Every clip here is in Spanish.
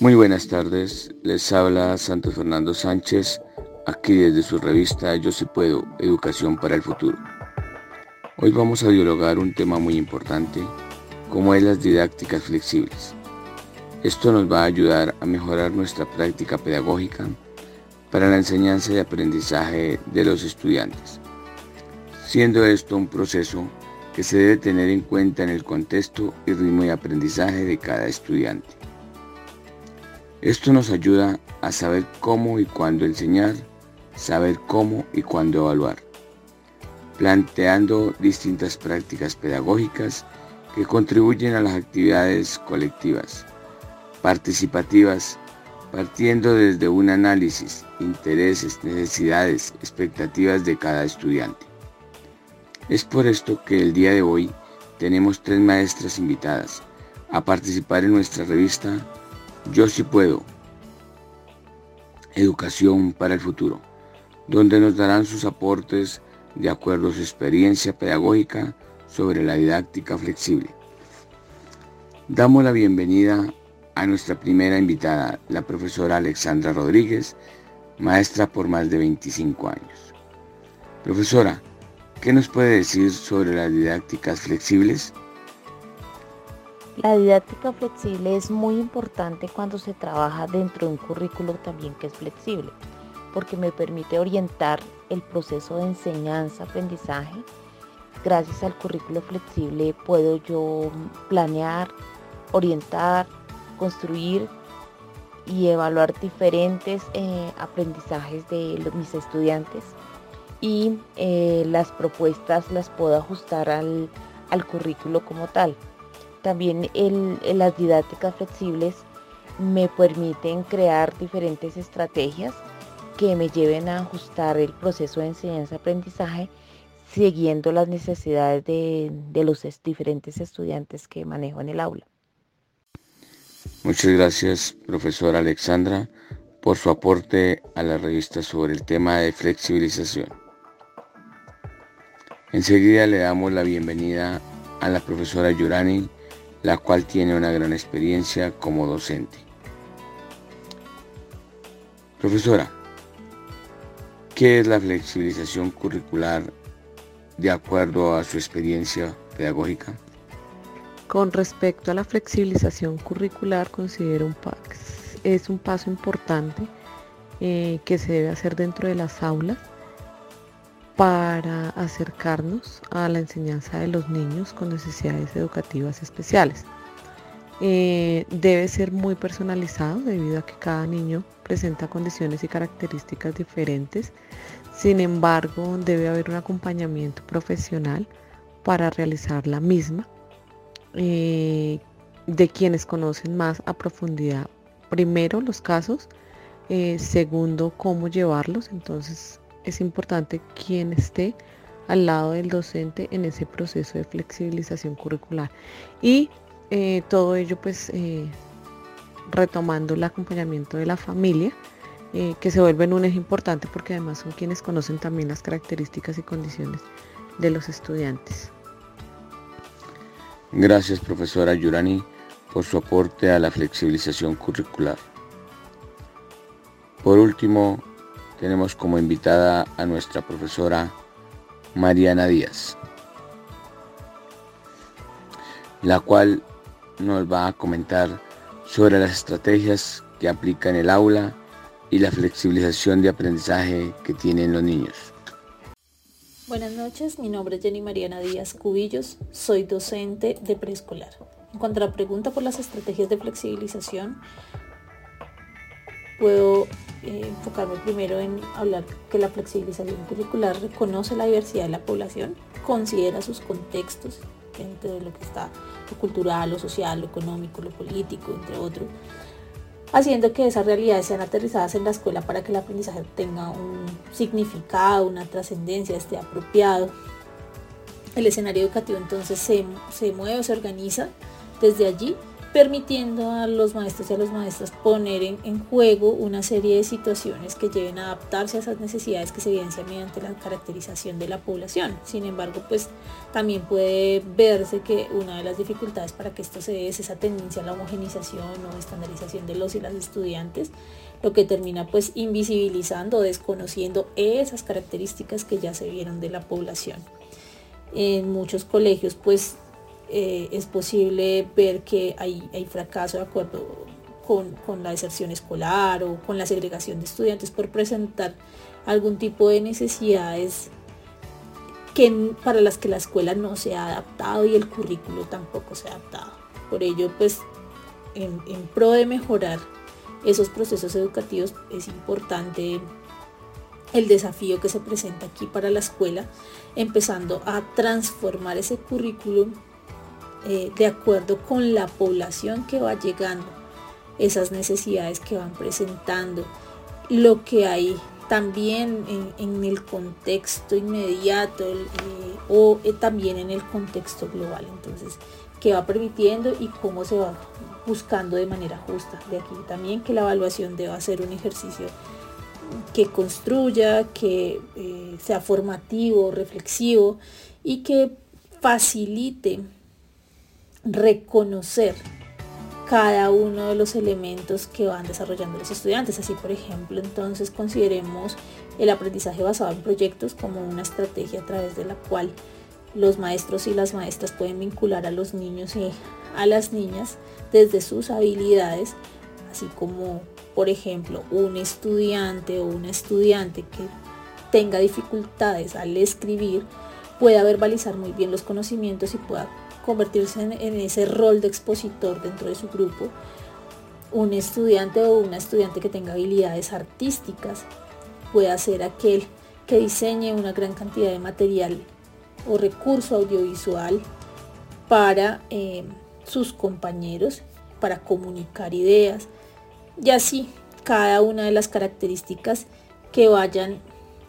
Muy buenas tardes, les habla Santo Fernando Sánchez, aquí desde su revista Yo sí puedo, Educación para el Futuro. Hoy vamos a dialogar un tema muy importante, como es las didácticas flexibles. Esto nos va a ayudar a mejorar nuestra práctica pedagógica para la enseñanza y aprendizaje de los estudiantes, siendo esto un proceso que se debe tener en cuenta en el contexto y ritmo de aprendizaje de cada estudiante. Esto nos ayuda a saber cómo y cuándo enseñar, saber cómo y cuándo evaluar, planteando distintas prácticas pedagógicas que contribuyen a las actividades colectivas, participativas, partiendo desde un análisis, intereses, necesidades, expectativas de cada estudiante. Es por esto que el día de hoy tenemos tres maestras invitadas a participar en nuestra revista yo sí puedo. Educación para el futuro, donde nos darán sus aportes de acuerdo a su experiencia pedagógica sobre la didáctica flexible. Damos la bienvenida a nuestra primera invitada, la profesora Alexandra Rodríguez, maestra por más de 25 años. Profesora, ¿qué nos puede decir sobre las didácticas flexibles? La didáctica flexible es muy importante cuando se trabaja dentro de un currículo también que es flexible, porque me permite orientar el proceso de enseñanza-aprendizaje. Gracias al currículo flexible puedo yo planear, orientar, construir y evaluar diferentes eh, aprendizajes de mis estudiantes y eh, las propuestas las puedo ajustar al currículo como tal. También las didácticas flexibles me permiten crear diferentes estrategias que me lleven a ajustar el proceso de enseñanza-aprendizaje siguiendo las necesidades de, de, los diferentes estudiantes que manejo en el aula. Muchas gracias, profesora Alexandra, por su aporte a la revista sobre el tema de flexibilización. Enseguida le damos la bienvenida a la profesora Yurani la cual tiene una gran experiencia como docente. Profesora, ¿qué es la flexibilización curricular de acuerdo a su experiencia pedagógica? Con respecto a la flexibilización curricular, considero un es un paso importante eh, que se debe hacer dentro de las aulas para acercarnos a la enseñanza de los niños con necesidades educativas especiales. Eh, debe ser muy personalizado debido a que cada niño presenta condiciones y características diferentes. Sin embargo, debe haber un acompañamiento profesional para realizar la misma eh, de quienes conocen más a profundidad. Primero los casos, eh, segundo cómo llevarlos. Entonces es importante quien esté al lado del docente en ese proceso de flexibilización curricular. Y eh, todo ello pues eh, retomando el acompañamiento de la familia, eh, que se vuelve un eje importante porque además son quienes conocen también las características y condiciones de los estudiantes. Gracias profesora Yurani por su aporte a la flexibilización curricular. Por último, tenemos como invitada a nuestra profesora Mariana Díaz, la cual nos va a comentar sobre las estrategias que aplica en el aula y la flexibilización de aprendizaje que tienen los niños. Buenas noches, mi nombre es Jenny Mariana Díaz Cubillos, soy docente de preescolar. En cuanto a la pregunta por las estrategias de flexibilización, puedo eh, enfocarme primero en hablar que la flexibilización curricular reconoce la diversidad de la población, considera sus contextos dentro de lo que está lo cultural, lo social, lo económico, lo político, entre otros, haciendo que esas realidades sean aterrizadas en la escuela para que el aprendizaje tenga un significado, una trascendencia, esté apropiado. El escenario educativo entonces se, se mueve, se organiza desde allí permitiendo a los maestros y a las maestras poner en, juego una serie de situaciones que lleven a adaptarse a esas necesidades que se evidencian mediante la caracterización de la población. Sin embargo, pues también puede verse que una de las dificultades para que esto se dé es esa tendencia a la homogenización o estandarización de los y las estudiantes, lo que termina pues invisibilizando o desconociendo esas características que ya se vieron de la población. En muchos colegios pues eh, es posible ver que hay, hay fracaso de acuerdo con, con, la deserción escolar o con la segregación de estudiantes por presentar algún tipo de necesidades que, para las que la escuela no se ha adaptado y el currículo tampoco se ha adaptado. Por ello, pues, en, en pro de mejorar esos procesos educativos es importante el desafío que se presenta aquí para la escuela, empezando a transformar ese currículum eh, de acuerdo con la población que va llegando, esas necesidades que van presentando, lo que hay también en, el contexto inmediato eh, o eh, también en el contexto global. Entonces, qué va permitiendo y cómo se va buscando de manera justa. De aquí también que la evaluación deba ser un ejercicio que construya, que sea formativo, reflexivo y que facilite reconocer cada uno de los elementos que van desarrollando los estudiantes. Así, por ejemplo, entonces consideremos el aprendizaje basado en proyectos como una estrategia a través de la cual los maestros y las maestras pueden vincular a los niños y a las niñas desde sus habilidades, así como, por ejemplo, un estudiante o una estudiante que tenga dificultades al escribir pueda verbalizar muy bien los conocimientos y pueda convertirse en, ese rol de expositor dentro de su grupo, un estudiante o una estudiante que tenga habilidades artísticas puede ser aquel que diseñe una gran cantidad de material o recurso audiovisual para eh, sus compañeros, para comunicar ideas. Y así cada una de las características que vayan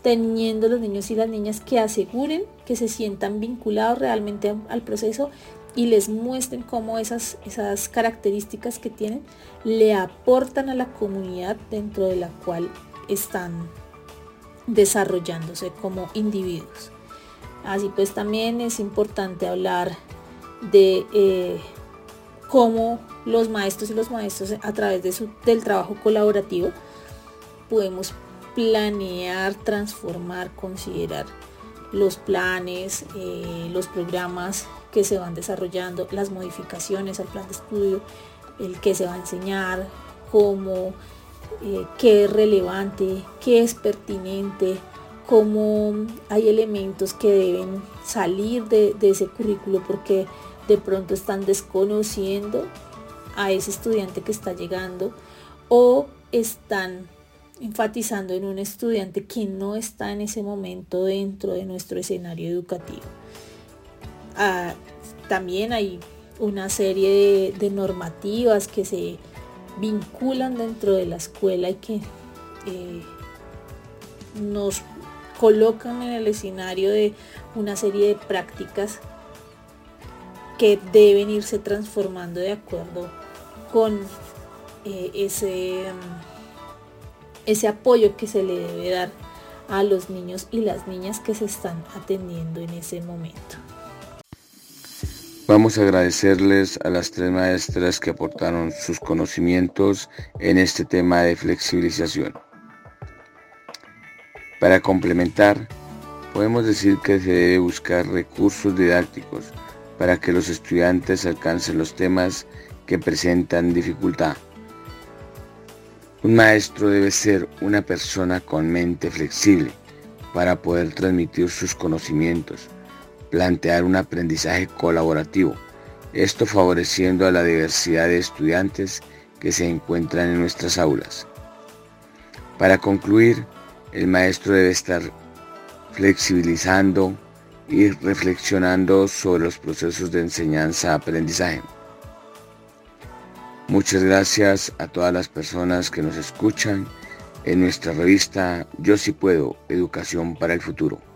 teniendo los niños y las niñas que aseguren que se sientan vinculados realmente al proceso y les muestren cómo esas, esas características que tienen le aportan a la comunidad dentro de la cual están desarrollándose como individuos. Así pues también es importante hablar de eh, cómo los maestros y los maestros a través de su, del trabajo colaborativo podemos planear, transformar, considerar los planes, eh, los programas que se van desarrollando, las modificaciones al plan de estudio, el que se va a enseñar, cómo, eh, qué es relevante, qué es pertinente, cómo hay elementos que deben salir de, de ese currículo porque de pronto están desconociendo a ese estudiante que está llegando o están enfatizando en un estudiante que no está en ese momento dentro de nuestro escenario educativo. Ah, también hay una serie de, normativas que se vinculan dentro de la escuela y que eh, nos colocan en el escenario de una serie de prácticas que deben irse transformando de acuerdo con eh, ese ese apoyo que se le debe dar a los niños y las niñas que se están atendiendo en ese momento. Vamos a agradecerles a las tres maestras que aportaron sus conocimientos en este tema de flexibilización. Para complementar, podemos decir que se debe buscar recursos didácticos para que los estudiantes alcancen los temas que presentan dificultad un maestro debe ser una persona con mente flexible para poder transmitir sus conocimientos, plantear un aprendizaje colaborativo, esto favoreciendo a la diversidad de estudiantes que se encuentran en nuestras aulas. Para concluir, el maestro debe estar flexibilizando y reflexionando sobre los procesos de enseñanza-aprendizaje. Muchas gracias a todas las personas que nos escuchan en nuestra revista Yo sí puedo, Educación para el Futuro.